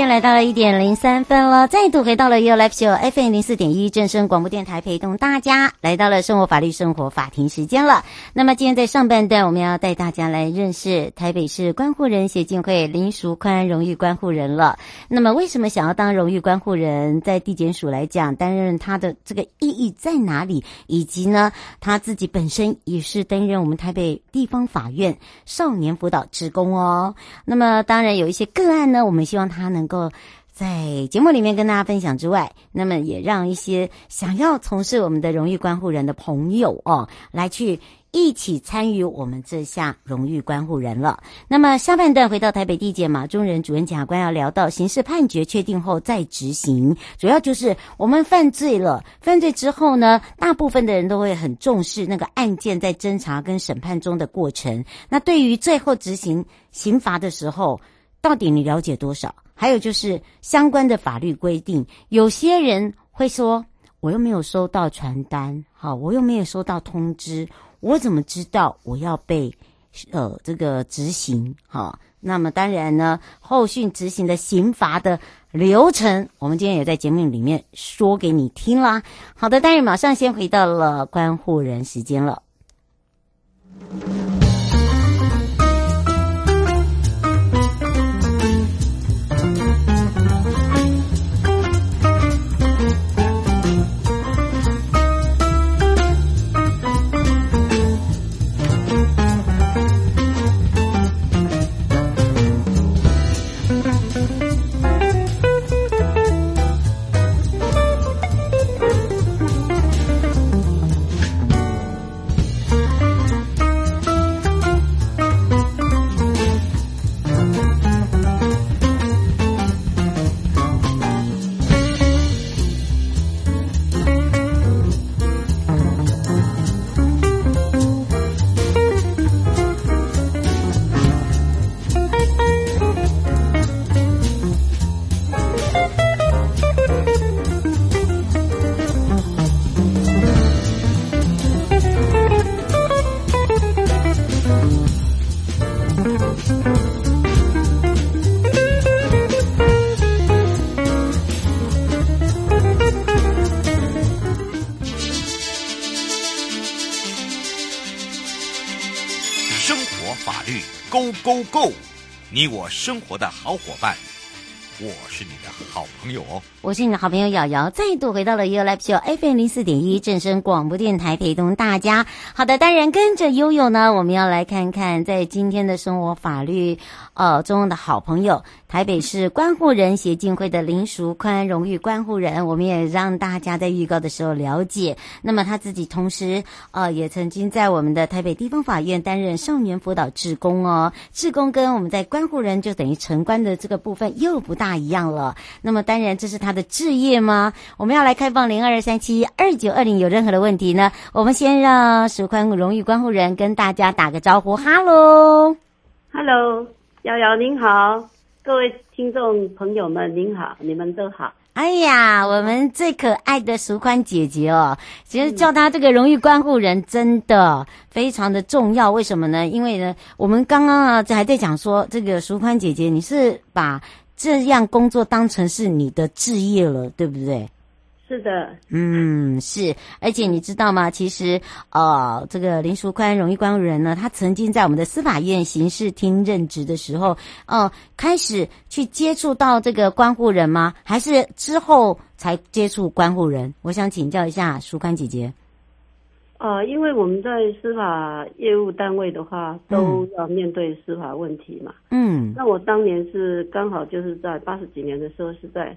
间来到了一点零三分了，再度回到了 You Live Show FM 零四点一正声广播电台，陪同大家来到了生活法律生活法庭时间了。那么今天在上半段，我们要带大家来认识台北市关护人协进会林淑宽荣誉关护人了。那么为什么想要当荣誉关护人？在地检署来讲，担任他的这个意义在哪里？以及呢，他自己本身也是担任我们台北地方法院少年辅导职工哦。那么当然有一些个案呢，我们希望他。能够在节目里面跟大家分享之外，那么也让一些想要从事我们的荣誉关护人的朋友哦，来去一起参与我们这项荣誉关护人了。那么下半段回到台北地检马中仁主任检察官要聊到刑事判决确定后再执行，主要就是我们犯罪了，犯罪之后呢，大部分的人都会很重视那个案件在侦查跟审判中的过程。那对于最后执行刑罚的时候，到底你了解多少？还有就是相关的法律规定，有些人会说，我又没有收到传单，好，我又没有收到通知，我怎么知道我要被呃这个执行？好，那么当然呢，后续执行的刑罚的流程，我们今天也在节目里面说给你听啦。好的，当然马上先回到了关护人时间了。我法律 Go Go Go，你我生活的好伙伴，我是你的好朋友哦。我是你的好朋友瑶瑶，再度回到了 You Live Show FM 零四点一正声广播电台，陪同大家。好的，当然跟着悠悠呢，我们要来看看在今天的生活法律呃中的好朋友，台北市观护人协进会的林淑宽荣誉观护人。我们也让大家在预告的时候了解，那么他自己同时呃也曾经在我们的台北地方法院担任少年辅导志工哦。志工跟我们在观护人就等于城关的这个部分又不大一样了。那么当然这是他。的志业吗？我们要来开放零二三七二九二零，有任何的问题呢？我们先让淑宽荣誉观护人跟大家打个招呼。哈喽，哈喽，瑶瑶您好，各位听众朋友们您好，你们都好。哎呀，我们最可爱的淑宽姐姐哦，其实叫她这个荣誉关护人真的非常的重要。为什么呢？因为呢，我们刚刚啊还在讲说，这个淑宽姐姐你是把。这样工作当成是你的职业了，对不对？是的，嗯，是。而且你知道吗？其实，呃，这个林淑宽荣誉关护人呢，他曾经在我们的司法院刑事厅任职的时候，哦、呃，开始去接触到这个关护人吗？还是之后才接触关护人？我想请教一下淑宽姐姐。呃，因为我们在司法业务单位的话，都要面对司法问题嘛。嗯。那我当年是刚好就是在八十几年的时候，是在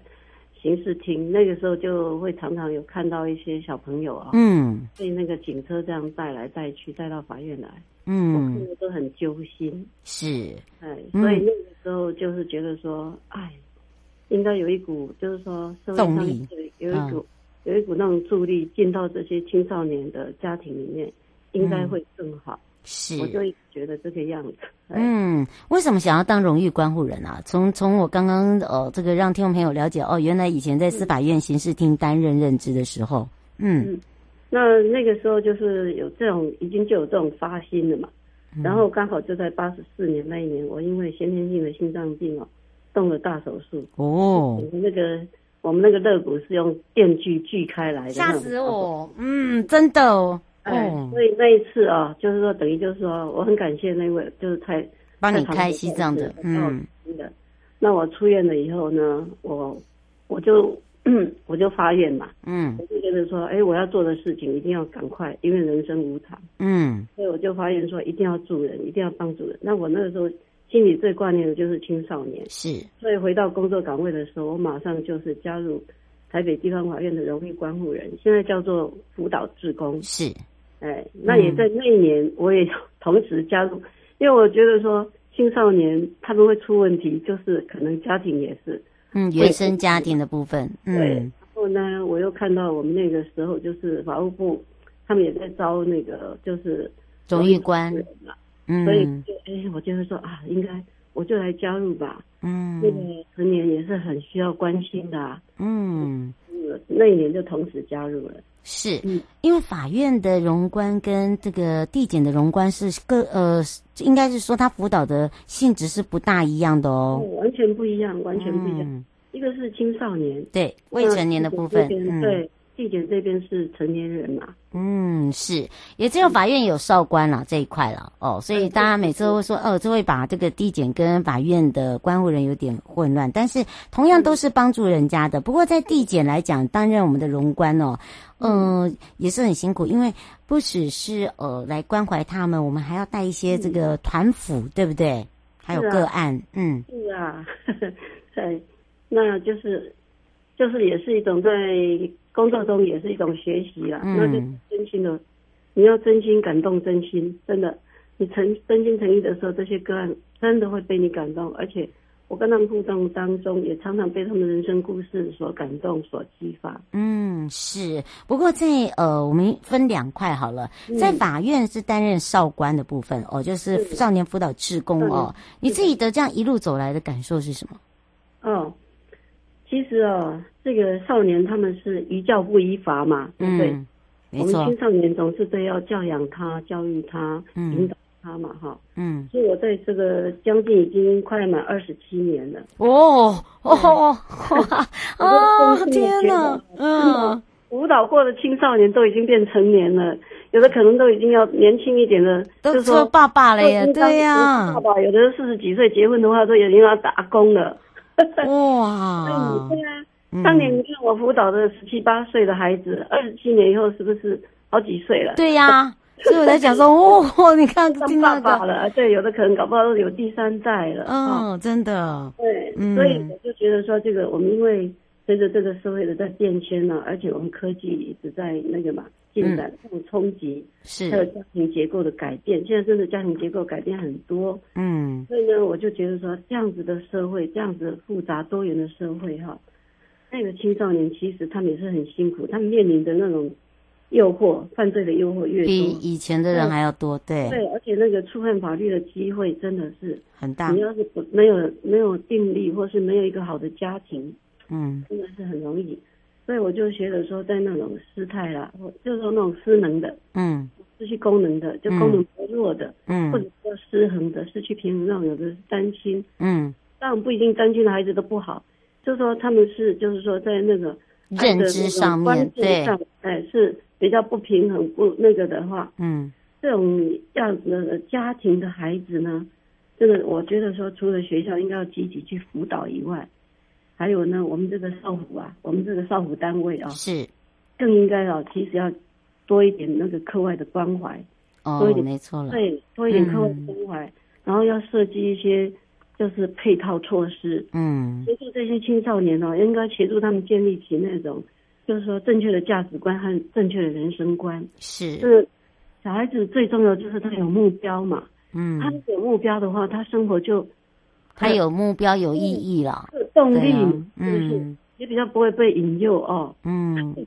刑事厅，那个时候就会常常有看到一些小朋友啊，嗯，被那个警车这样带来带去，带到法院来，嗯，我看着都很揪心，是，哎，嗯。所以那个时候就是觉得说，哎，应该有一股就是说社会上有一股、嗯、有一股那种助力进到这些青少年的家庭里面，应该会更好。嗯是，我就觉得这个样子。嗯，为什么想要当荣誉观护人啊？从从我刚刚呃，这个让听众朋友了解哦，原来以前在司法院刑事厅担任任职的时候，嗯，嗯，那那个时候就是有这种，已经就有这种发心了嘛。嗯、然后刚好就在八十四年那一年，我因为先天性的心脏病哦，动了大手术。哦，那个我们那个肋骨是用电锯锯开来的，吓死我！嗯，真的哦。哎，所以那一次啊，就是说等于就是说，我很感谢那位就是太帮你开西藏的，嗯，的。那我出院了以后呢，我我就我就发愿嘛，嗯，我就觉得说，哎，我要做的事情一定要赶快，因为人生无常，嗯，所以我就发愿说，一定要助人，一定要帮助人。那我那个时候心里最挂念的就是青少年，是，所以回到工作岗位的时候，我马上就是加入台北地方法院的荣誉关护人，现在叫做辅导志工，是。哎，那也在那一年，我也 同时加入，嗯、因为我觉得说青少年他们会出问题，就是可能家庭也是，嗯，原生家庭的部分，对。嗯、然后呢，我又看到我们那个时候就是法务部，他们也在招那个就是荣誉官，嗯，所以就哎，我就会说啊，应该我就来加入吧，嗯，那个成年也是很需要关心的、啊，嗯，那一年就同时加入了。是，因为法院的荣官跟这个地检的荣官是各呃，应该是说他辅导的性质是不大一样的哦，哦完全不一样，完全不一样。嗯、一个是青少年，对未成年的部分，嗯、对。地检这边是成年人嘛？嗯，是，也只有法院有少官了、嗯、这一块了。哦，所以大家每次都会说哦，就会把这个地检跟法院的关护人有点混乱，但是同样都是帮助人家的。不过在地检来讲，担任我们的荣官哦，嗯、呃，也是很辛苦，因为不只是呃来关怀他们，我们还要带一些这个团辅，嗯、对不对？还有个案，啊、嗯，是啊，对，那就是就是也是一种在。工作中也是一种学习啦，嗯、那就真心的，你要真心感动真心，真的，你诚真心诚意的时候，这些个案真的会被你感动，而且我跟他们互动当中，也常常被他们人生故事所感动、所激发。嗯，是。不过在呃，我们分两块好了，在法院是担任少官的部分、嗯、哦，就是少年辅导志工哦。你自己的这样一路走来的感受是什么？哦。其实哦，这个少年他们是宜教不宜罚嘛，对不对？嗯、我们青少年总是都要教养他、教育他、嗯、引导他嘛，哈。嗯。所以我在这个将近已经快满二十七年了。哦哦哦！哦 天哪！嗯。舞蹈过的青少年都已经变成年了，有的可能都已经要年轻一点的，都做爸爸了呀，对呀。爸爸有的四十几岁结婚的话，都已经要打工了。哇！对啊，当年你看我辅导的十七八岁的孩子，二十七年以后是不是好几岁了？对呀，所以我在讲说，哦，你看当爸爸了，对，有的可能搞不好都有第三代了。嗯，真的。对，所以我就觉得说，这个我们因为随着这个社会的在变迁呢，而且我们科技一直在那个嘛。进展这种冲击，是还有家庭结构的改变。现在真的家庭结构改变很多，嗯，所以呢，我就觉得说，这样子的社会，这样子复杂多元的社会，哈，那个青少年其实他们也是很辛苦，他们面临的那种诱惑，犯罪的诱惑越多，比以前的人还要多，对，对，而且那个触犯法律的机会真的是很大。你要是不没有没有定力，或是没有一个好的家庭，嗯，真的是很容易。所以我就觉得说，在那种失态啦，或就是说那种失能的，嗯，失去功能的，就功能薄弱的，嗯，或者说失衡的，失去平衡那种，有的是单亲，嗯，当然不一定单亲的孩子都不好，就是说他们是，就是说在那个认知上面，对，哎，是比较不平衡不那个的话，嗯，这种样子的家庭的孩子呢，真的，我觉得说，除了学校应该要积极去辅导以外。还有呢，我们这个少辅啊，我们这个少辅单位啊，是。更应该啊，其实要多一点那个课外的关怀，哦，多一点没错了，对，多一点课外的关怀，嗯、然后要设计一些就是配套措施，嗯，协助这些青少年哦，应该协助他们建立起那种，就是说正确的价值观和正确的人生观。是，是小孩子最重要就是他有目标嘛，嗯，他有目标的话，他生活就他有目标有意义了，有动力，啊、嗯，也比较不会被引诱哦，嗯。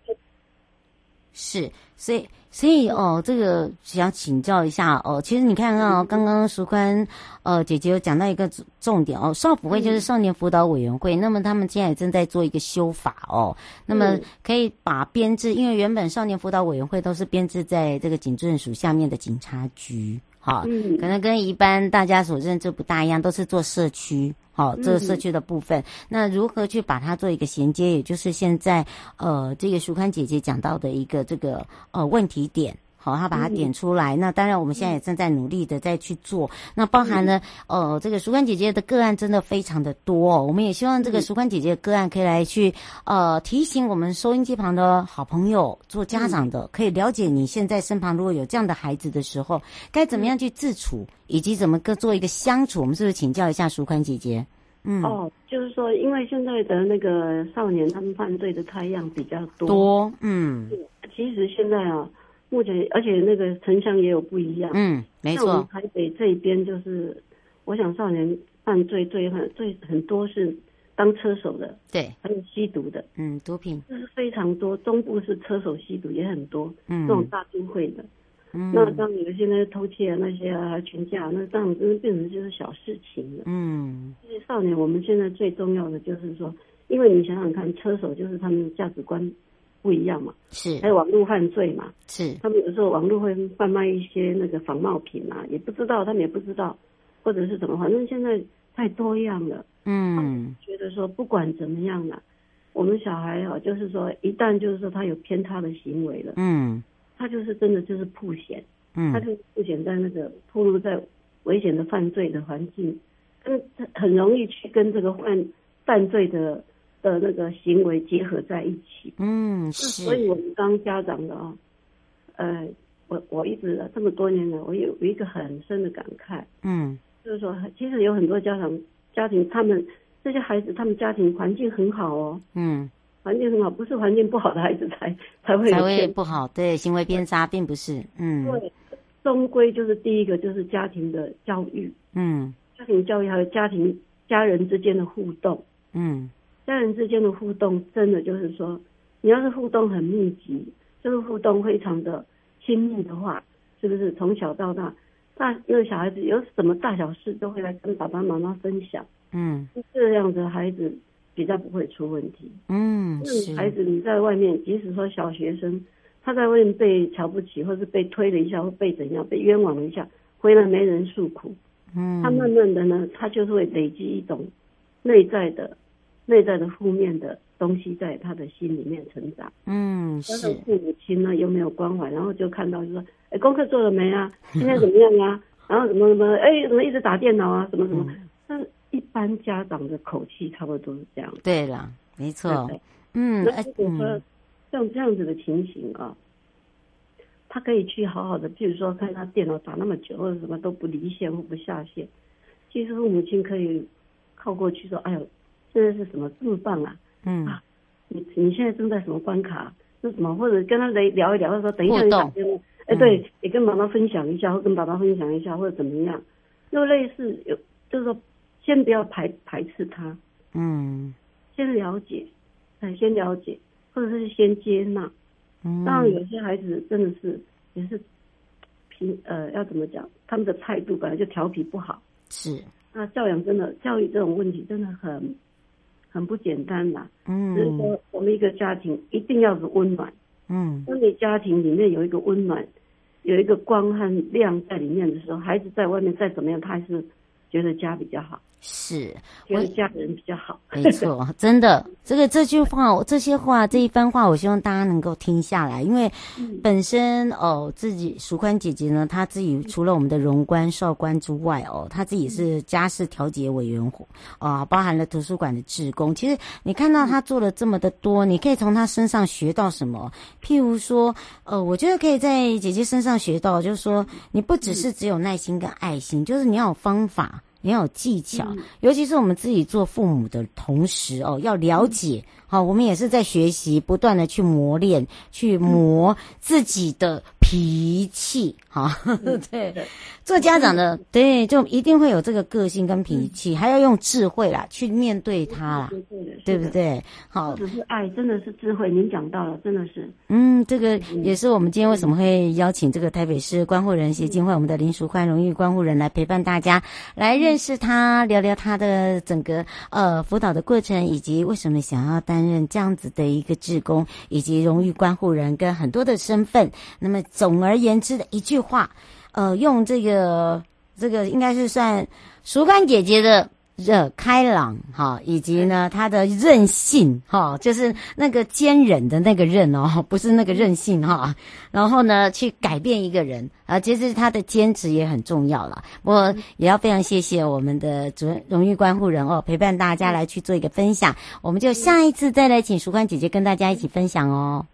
是，所以，所以哦，这个想请教一下哦。其实你看啊、哦，刚刚淑宽呃姐姐有讲到一个重点哦，少辅会就是少年辅导委员会，嗯、那么他们现在也正在做一个修法哦，那么可以把编制，因为原本少年辅导委员会都是编制在这个警政署下面的警察局，好、哦，嗯、可能跟一般大家所认知不大一样，都是做社区。好，这个社区的部分，嗯、那如何去把它做一个衔接？也就是现在，呃，这个舒康姐姐讲到的一个这个呃问题点。好，他把它点出来。嗯、那当然，我们现在也正在努力的再去做。嗯、那包含呢呃，这个淑宽姐姐的个案真的非常的多、哦。我们也希望这个淑宽姐姐的个案可以来去呃提醒我们收音机旁的好朋友，做家长的可以了解你现在身旁如果有这样的孩子的时候，该怎么样去自处，嗯、以及怎么个做一个相处。我们是不是请教一下淑宽姐姐？嗯，哦，就是说，因为现在的那个少年他们犯罪的太样比较多，多，嗯，其实现在啊。目前，而且那个城乡也有不一样。嗯，没错。台北这边就是，我想少年犯罪最很最很多是当车手的，对，还有吸毒的，嗯，毒品，这是非常多。中部是车手吸毒也很多，嗯，这种大都会的。嗯，那当你们现在偷窃啊那些啊群架，那这样真的变成就是小事情了。嗯，这些少年，我们现在最重要的就是说，因为你想想看，车手就是他们的价值观。不一样嘛，是。还有网络犯罪嘛，是。他们有时候网络会贩卖一些那个仿冒品啊，也不知道他们也不知道，或者是怎么，反正现在太多样了。嗯，觉得说不管怎么样了，我们小孩啊，就是说一旦就是说他有偏差的行为了，嗯，他就是真的就是曝险，嗯，他就曝险在那个暴露在危险的犯罪的环境，跟很容易去跟这个犯犯罪的。的那个行为结合在一起，嗯，是，所以我们当家长的啊，呃，我我一直这么多年来，我有有一个很深的感慨，嗯，就是说，其实有很多家长家庭，他们这些孩子，他们家庭环境很好哦，嗯，环境很好，不是环境不好的孩子才 才会有才会不好，对，行为偏差并不是，嗯，对，终归就是第一个就是家庭的教育，嗯，家庭教育还有家庭家人之间的互动，嗯。家人之间的互动，真的就是说，你要是互动很密集，就是互动非常的亲密的话，是不是从小到大，大因为小孩子有什么大小事都会来跟爸爸妈妈分享，嗯，这样的孩子比较不会出问题，嗯，是孩子你在外面，即使说小学生，他在外面被瞧不起，或是被推了一下，或被怎样，被冤枉了一下，回来没人诉苦，嗯，他慢慢的呢，他就是会累积一种内在的。内在的负面的东西在他的心里面成长，嗯，是父母亲呢又没有关怀，然后就看到就说，哎，功课做了没啊？今天怎么样啊？然后怎么怎么，哎，怎么一直打电脑啊？什么什么？那、嗯、一般家长的口气差不多都是这样。对了，没错，对嗯，那如果说像这样子的情形啊，他可以去好好的，譬如说看他电脑打那么久，或者什么都不离线或不下线，其实父母亲可以靠过去说，哎呦。现在是什么这么棒啊？嗯啊，你你现在正在什么关卡？是什么？或者跟他来聊一聊，说等一下你打电话，哎，欸、对，也跟妈妈分享一下，或跟爸爸分享一下，或者怎么样？又类似有，就是说，先不要排排斥他，嗯，先了解，哎，先了解，或者是先接纳。嗯，当然有些孩子真的是也是平呃，要怎么讲？他们的态度本来就调皮不好，是。那教养真的教育这种问题真的很。很不简单啦，嗯，所以说我们一个家庭一定要有温暖，嗯，当你家庭里面有一个温暖，有一个光和亮在里面的时候，孩子在外面再怎么样，他还是觉得家比较好。是，我的家人比较好，没错，真的，这个这句话，这些话，这一番话，我希望大家能够听下来，因为本身哦，自己淑宽姐姐呢，她自己除了我们的荣官少官之外哦，她自己是家事调解委员会啊，包含了图书馆的职工。其实你看到她做了这么的多，你可以从她身上学到什么？譬如说，呃，我觉得可以在姐姐身上学到，就是说，你不只是只有耐心跟爱心，就是你要有方法。你要有技巧，嗯、尤其是我们自己做父母的同时哦，要了解。好，我们也是在学习，不断的去磨练，去磨自己的脾气。好，嗯、对，做家长的，对，就一定会有这个个性跟脾气，嗯、还要用智慧啦去面对他啦，对不对？好，只是爱，真的是智慧。您讲到了，真的是。嗯，这个也是我们今天为什么会邀请这个台北市关护人协进会我们的林淑欢荣誉关护人来陪伴大家，来认识他，聊聊他的整个呃辅导的过程，以及为什么想要担任这样子的一个志工，以及荣誉关护人跟很多的身份。那么总而言之的一句话，呃，用这个这个应该是算淑宽姐姐的。热开朗哈，以及呢，她的韧性哈，就是那个坚忍的那个韧哦，不是那个任性哈。然后呢，去改变一个人啊，其实他的坚持也很重要了。我也要非常谢谢我们的主任荣誉关护人哦，陪伴大家来去做一个分享。我们就下一次再来请淑宽姐姐跟大家一起分享哦。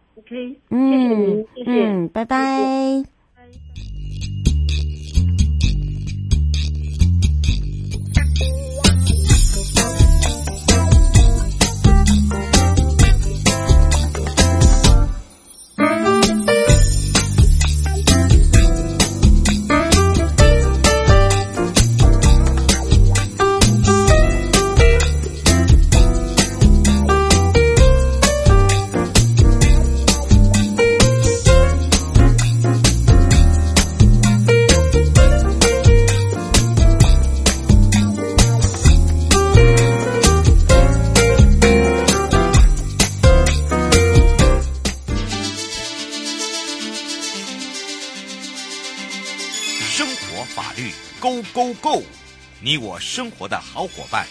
嗯，谢谢您，谢谢，嗯，拜拜。你我生活的好伙伴，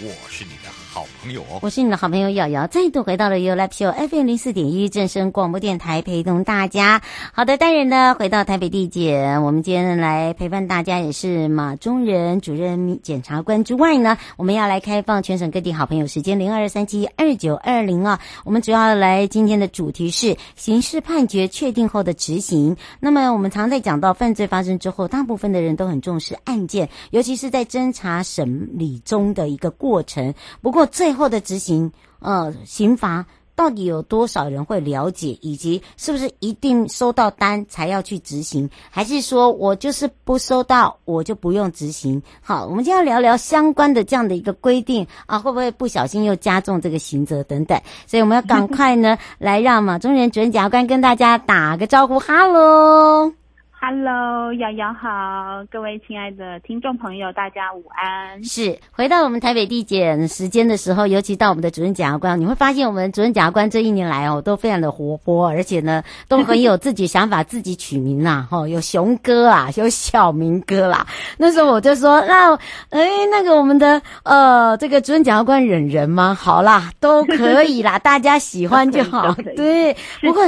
我是你的好朋友哦。我是你的好朋友瑶瑶，再度回到了 You Live Show FM 零四点一正声广播电台，陪同大家。好的，当然呢，回到台北地检，我们今天来陪伴大家也是马中仁主任检察官之外呢，我们要来开放全省各地好朋友时间零二三七二九二零啊。我们主要来今天的主题是刑事判决确定后的执行。那么我们常在讲到犯罪发生之后，大部分的人都很重视案件，尤其是在侦查审理中的一个过程。不过最后的执行，呃，刑罚到底有多少人会了解，以及是不是一定收到单才要去执行，还是说我就是不收到我就不用执行？好，我们就要聊聊相关的这样的一个规定啊，会不会不小心又加重这个刑责等等？所以我们要赶快呢，来让马中仁主任检察官跟大家打个招呼，哈喽。Hello，瑶瑶好，各位亲爱的听众朋友，大家午安。是回到我们台北地检时间的时候，尤其到我们的主任检察官，你会发现我们主任检察官这一年来哦，都非常的活泼，而且呢，都很有自己想法，自己取名啦，哈，有熊哥啊，有小明哥啦。那时候我就说，那哎，那个我们的呃，这个主任检察官忍人吗？好啦，都可以啦，大家喜欢就好。对，不过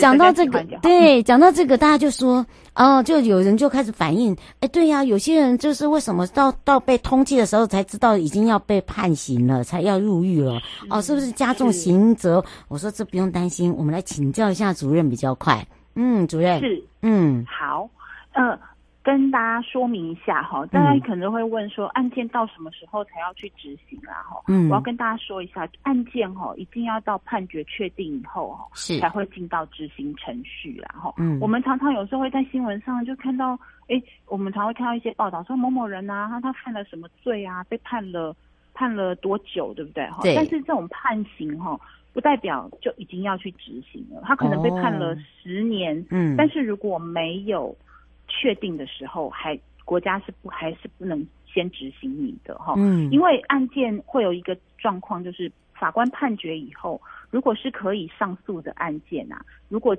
讲到这个，对，讲到这个，大家就说。哦，就有人就开始反映，哎，对呀，有些人就是为什么到到被通缉的时候才知道已经要被判刑了，才要入狱了？哦，是不是加重刑责？我说这不用担心，我们来请教一下主任比较快。嗯，主任是，嗯，好，呃。跟大家说明一下哈，大家可能会问说，案件到什么时候才要去执行啦？哈，嗯，我要跟大家说一下，案件哈一定要到判决确定以后哈，是。才会进到执行程序啦。哈，嗯，我们常常有时候会在新闻上就看到，哎，我们常会看到一些报道说某某人啊，他他犯了什么罪啊，被判了判了多久，对不对？哈，但是这种判刑哈，不代表就已经要去执行了，他可能被判了十年，嗯，但是如果没有确定的时候，还国家是不还是不能先执行你的哈？嗯，因为案件会有一个状况，就是法官判决以后，如果是可以上诉的案件啊，如果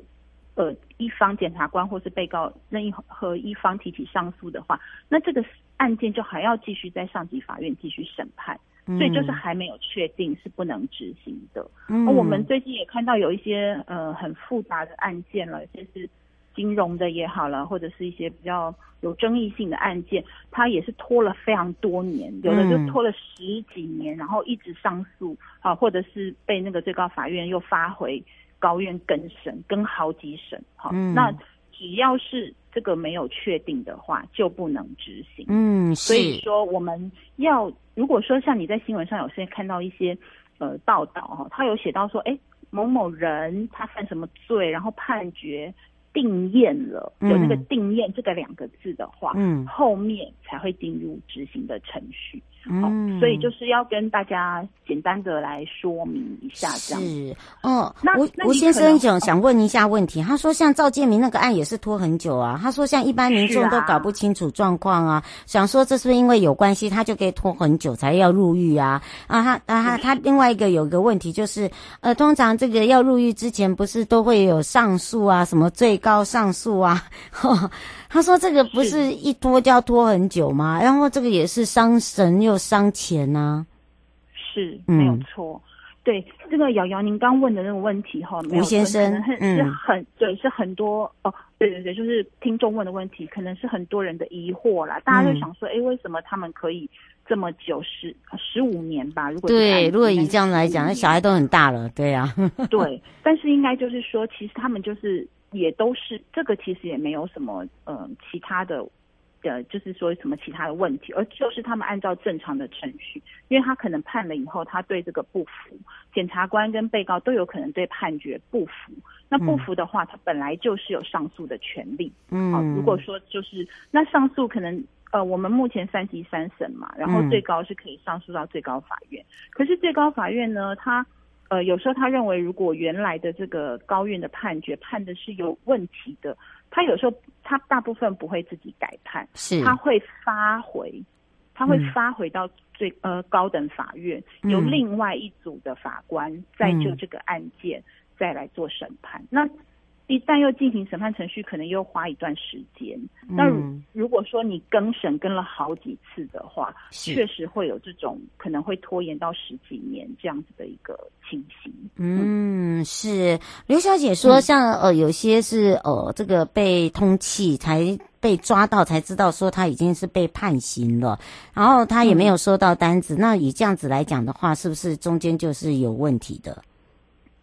呃一方检察官或是被告任意和一方提起上诉的话，那这个案件就还要继续在上级法院继续审判，所以就是还没有确定是不能执行的。嗯，我们最近也看到有一些呃很复杂的案件了，就是。金融的也好了，或者是一些比较有争议性的案件，它也是拖了非常多年，有的就拖了十几年，然后一直上诉，啊，或者是被那个最高法院又发回高院更审，更好几审，好，那只要是这个没有确定的话，就不能执行。嗯，所以说我们要如果说像你在新闻上有些看到一些呃报道哈，他有写到说，哎，某某人他犯什么罪，然后判决定验了，有那个定验这个两个字的话，嗯，后面才会进入执行的程序。嗯，所以就是要跟大家简单的来说明一下，这样是哦。那吴吴先生想想问一下问题，他说像赵建明那个案也是拖很久啊。他说像一般民众都搞不清楚状况啊，啊想说这是不是因为有关系，他就可以拖很久才要入狱啊？啊，他啊他他另外一个有一个问题就是，呃，通常这个要入狱之前不是都会有上诉啊，什么最高上诉啊？呵 他说：“这个不是一拖就要拖很久吗？然后这个也是伤神又伤钱呐、啊。”是，没有错。嗯、对，这个瑶瑶，您刚问的那个问题哈，吴先生是很、嗯、是很对，是很多哦，对对对，就是听众问的问题，可能是很多人的疑惑啦。大家就想说，哎、嗯，为什么他们可以这么久十十五年吧？如果对，如果以这样来讲，那小孩都很大了，对呀、啊。对，但是应该就是说，其实他们就是。也都是这个，其实也没有什么呃其他的，呃，就是说什么其他的问题，而就是他们按照正常的程序，因为他可能判了以后，他对这个不服，检察官跟被告都有可能对判决不服。那不服的话，他本来就是有上诉的权利。嗯，好，如果说就是那上诉可能呃，我们目前三级三审嘛，然后最高是可以上诉到最高法院。可是最高法院呢，他。呃，有时候他认为，如果原来的这个高院的判决判的是有问题的，他有时候他大部分不会自己改判，是。他会发回，他会发回到最、嗯、呃高等法院，由另外一组的法官再就这个案件再来做审判。嗯、那一旦又进行审判程序，可能又花一段时间。嗯、那如果说你更审跟了好几次的话，确实会有这种可能会拖延到十几年这样子的一个情形。嗯，是刘小姐说像，呃有些是呃这个被通气才被抓到才知道说他已经是被判刑了，然后他也没有收到单子。嗯、那以这样子来讲的话，是不是中间就是有问题的？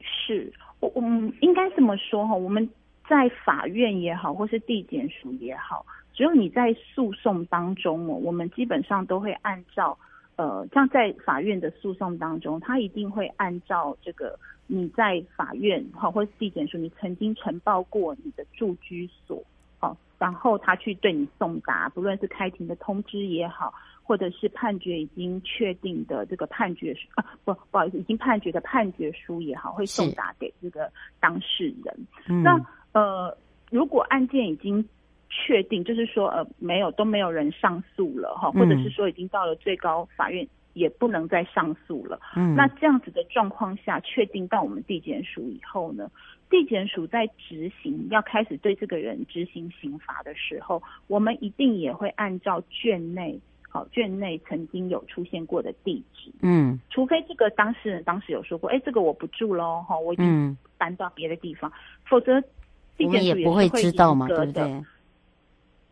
是。我们应该这么说哈，我们在法院也好，或是地检署也好，只有你在诉讼当中哦，我们基本上都会按照呃，像在法院的诉讼当中，他一定会按照这个你在法院好，或是地检署，你曾经呈报过你的住居所，好，然后他去对你送达，不论是开庭的通知也好。或者是判决已经确定的这个判决书啊，不，不好意思，已经判决的判决书也好，会送达给这个当事人。嗯、那呃，如果案件已经确定，就是说呃没有都没有人上诉了哈，或者是说已经到了最高法院也不能再上诉了。嗯，那这样子的状况下，确定到我们地检署以后呢，地检署在执行要开始对这个人执行刑罚的时候，我们一定也会按照卷内。好，卷内曾经有出现过的地址，嗯，除非这个当事人当时有说过，哎，这个我不住喽，哈，我已经搬到别的地方，嗯、否则地检署也不会知道嘛，对不对？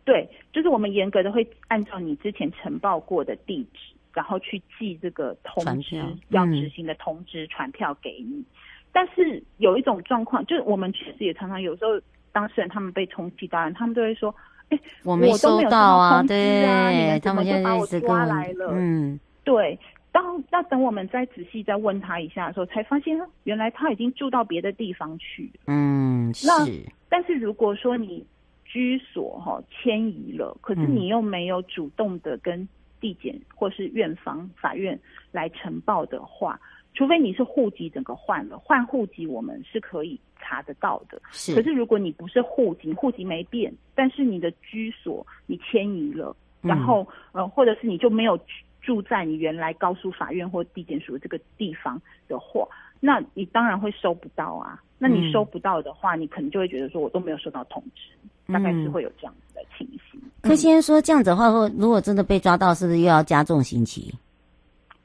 对，就是我们严格的会按照你之前呈报过的地址，然后去寄这个通知，嗯、要执行的通知传票给你。但是有一种状况，就是我们其实也常常有时候当事人他们被通缉到案，他们都会说。哎我没收到啊，对，你们就把我抓来了？嗯，对。当那等我们再仔细再问他一下的时候，才发现原来他已经住到别的地方去。嗯，是。那但是如果说你居所哈迁移了，可是你又没有主动的跟地检或是院方法院来呈报的话，除非你是户籍整个换了，换户籍我们是可以查得到的。是，可是如果你不是户籍，户籍没变，但是你的居所你迁移了，嗯、然后呃，或者是你就没有住在你原来高诉法院或地检署这个地方的话，那你当然会收不到啊。那你收不到的话，嗯、你可能就会觉得说我都没有收到通知，大概是会有这样子的情形。柯先生说这样子的话，如果真的被抓到，是不是又要加重刑期？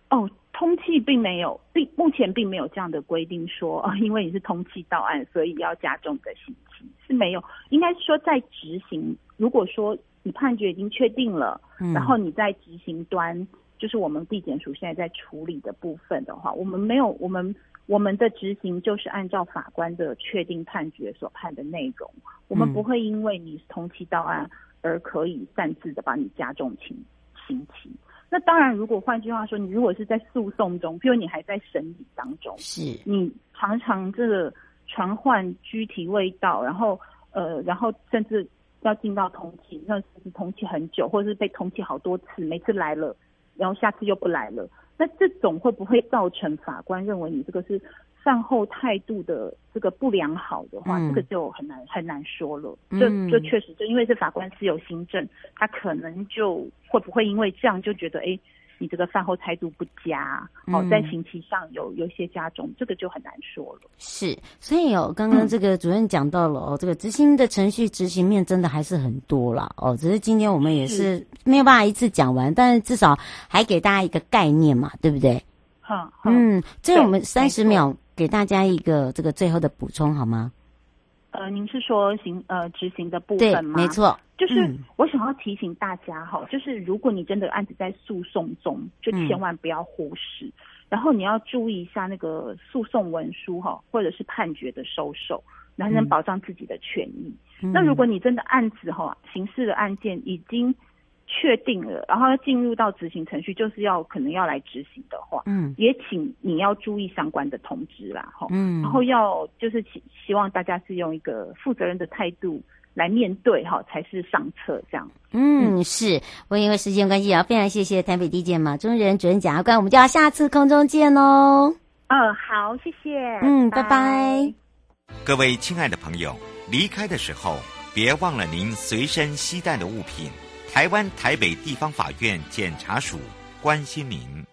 哦。通气并没有，并目前并没有这样的规定说啊，因为你是通气到案，所以要加重的刑期是没有。应该说在执行，如果说你判决已经确定了，嗯、然后你在执行端，就是我们地检署现在在处理的部分的话，我们没有，我们我们的执行就是按照法官的确定判决所判的内容，我们不会因为你同期到案而可以擅自的把你加重刑刑期。那当然，如果换句话说，你如果是在诉讼中，譬如你还在审理当中，是你常常这个传唤拘提未到，然后呃，然后甚至要进到通缉，那是通缉很久，或者是被通缉好多次，每次来了，然后下次又不来了，那这种会不会造成法官认为你这个是？善后态度的这个不良好的话，嗯、这个就很难很难说了。这这确实，就因为是法官私有行政，他可能就会不会因为这样就觉得，哎，你这个饭后态度不佳，哦，在刑期上有有一些加重，这个就很难说了。是，所以哦，刚刚这个主任讲到了哦，这个执行的程序执行面真的还是很多啦。哦。只是今天我们也是没有办法一次讲完，但是至少还给大家一个概念嘛，对不对？好，嗯，这我们三十秒。给大家一个这个最后的补充好吗？呃，您是说行呃执行的部分吗？对，没错。就是我想要提醒大家哈，嗯、就是如果你真的案子在诉讼中，就千万不要忽视，嗯、然后你要注意一下那个诉讼文书哈，或者是判决的收受，能不能保障自己的权益。嗯、那如果你真的案子哈，刑事的案件已经。确定了，然后要进入到执行程序，就是要可能要来执行的话，嗯，也请你要注意相关的通知啦，哈，嗯，然后要就是希希望大家是用一个负责任的态度来面对，哈，才是上策这样。嗯，是，我因为时间关系啊，非常谢谢台北地检马中人主任检察官，我们就要下次空中见喽。嗯，好，谢谢，嗯，拜拜。各位亲爱的朋友，离开的时候别忘了您随身携带的物品。台湾台北地方法院检察署关心民。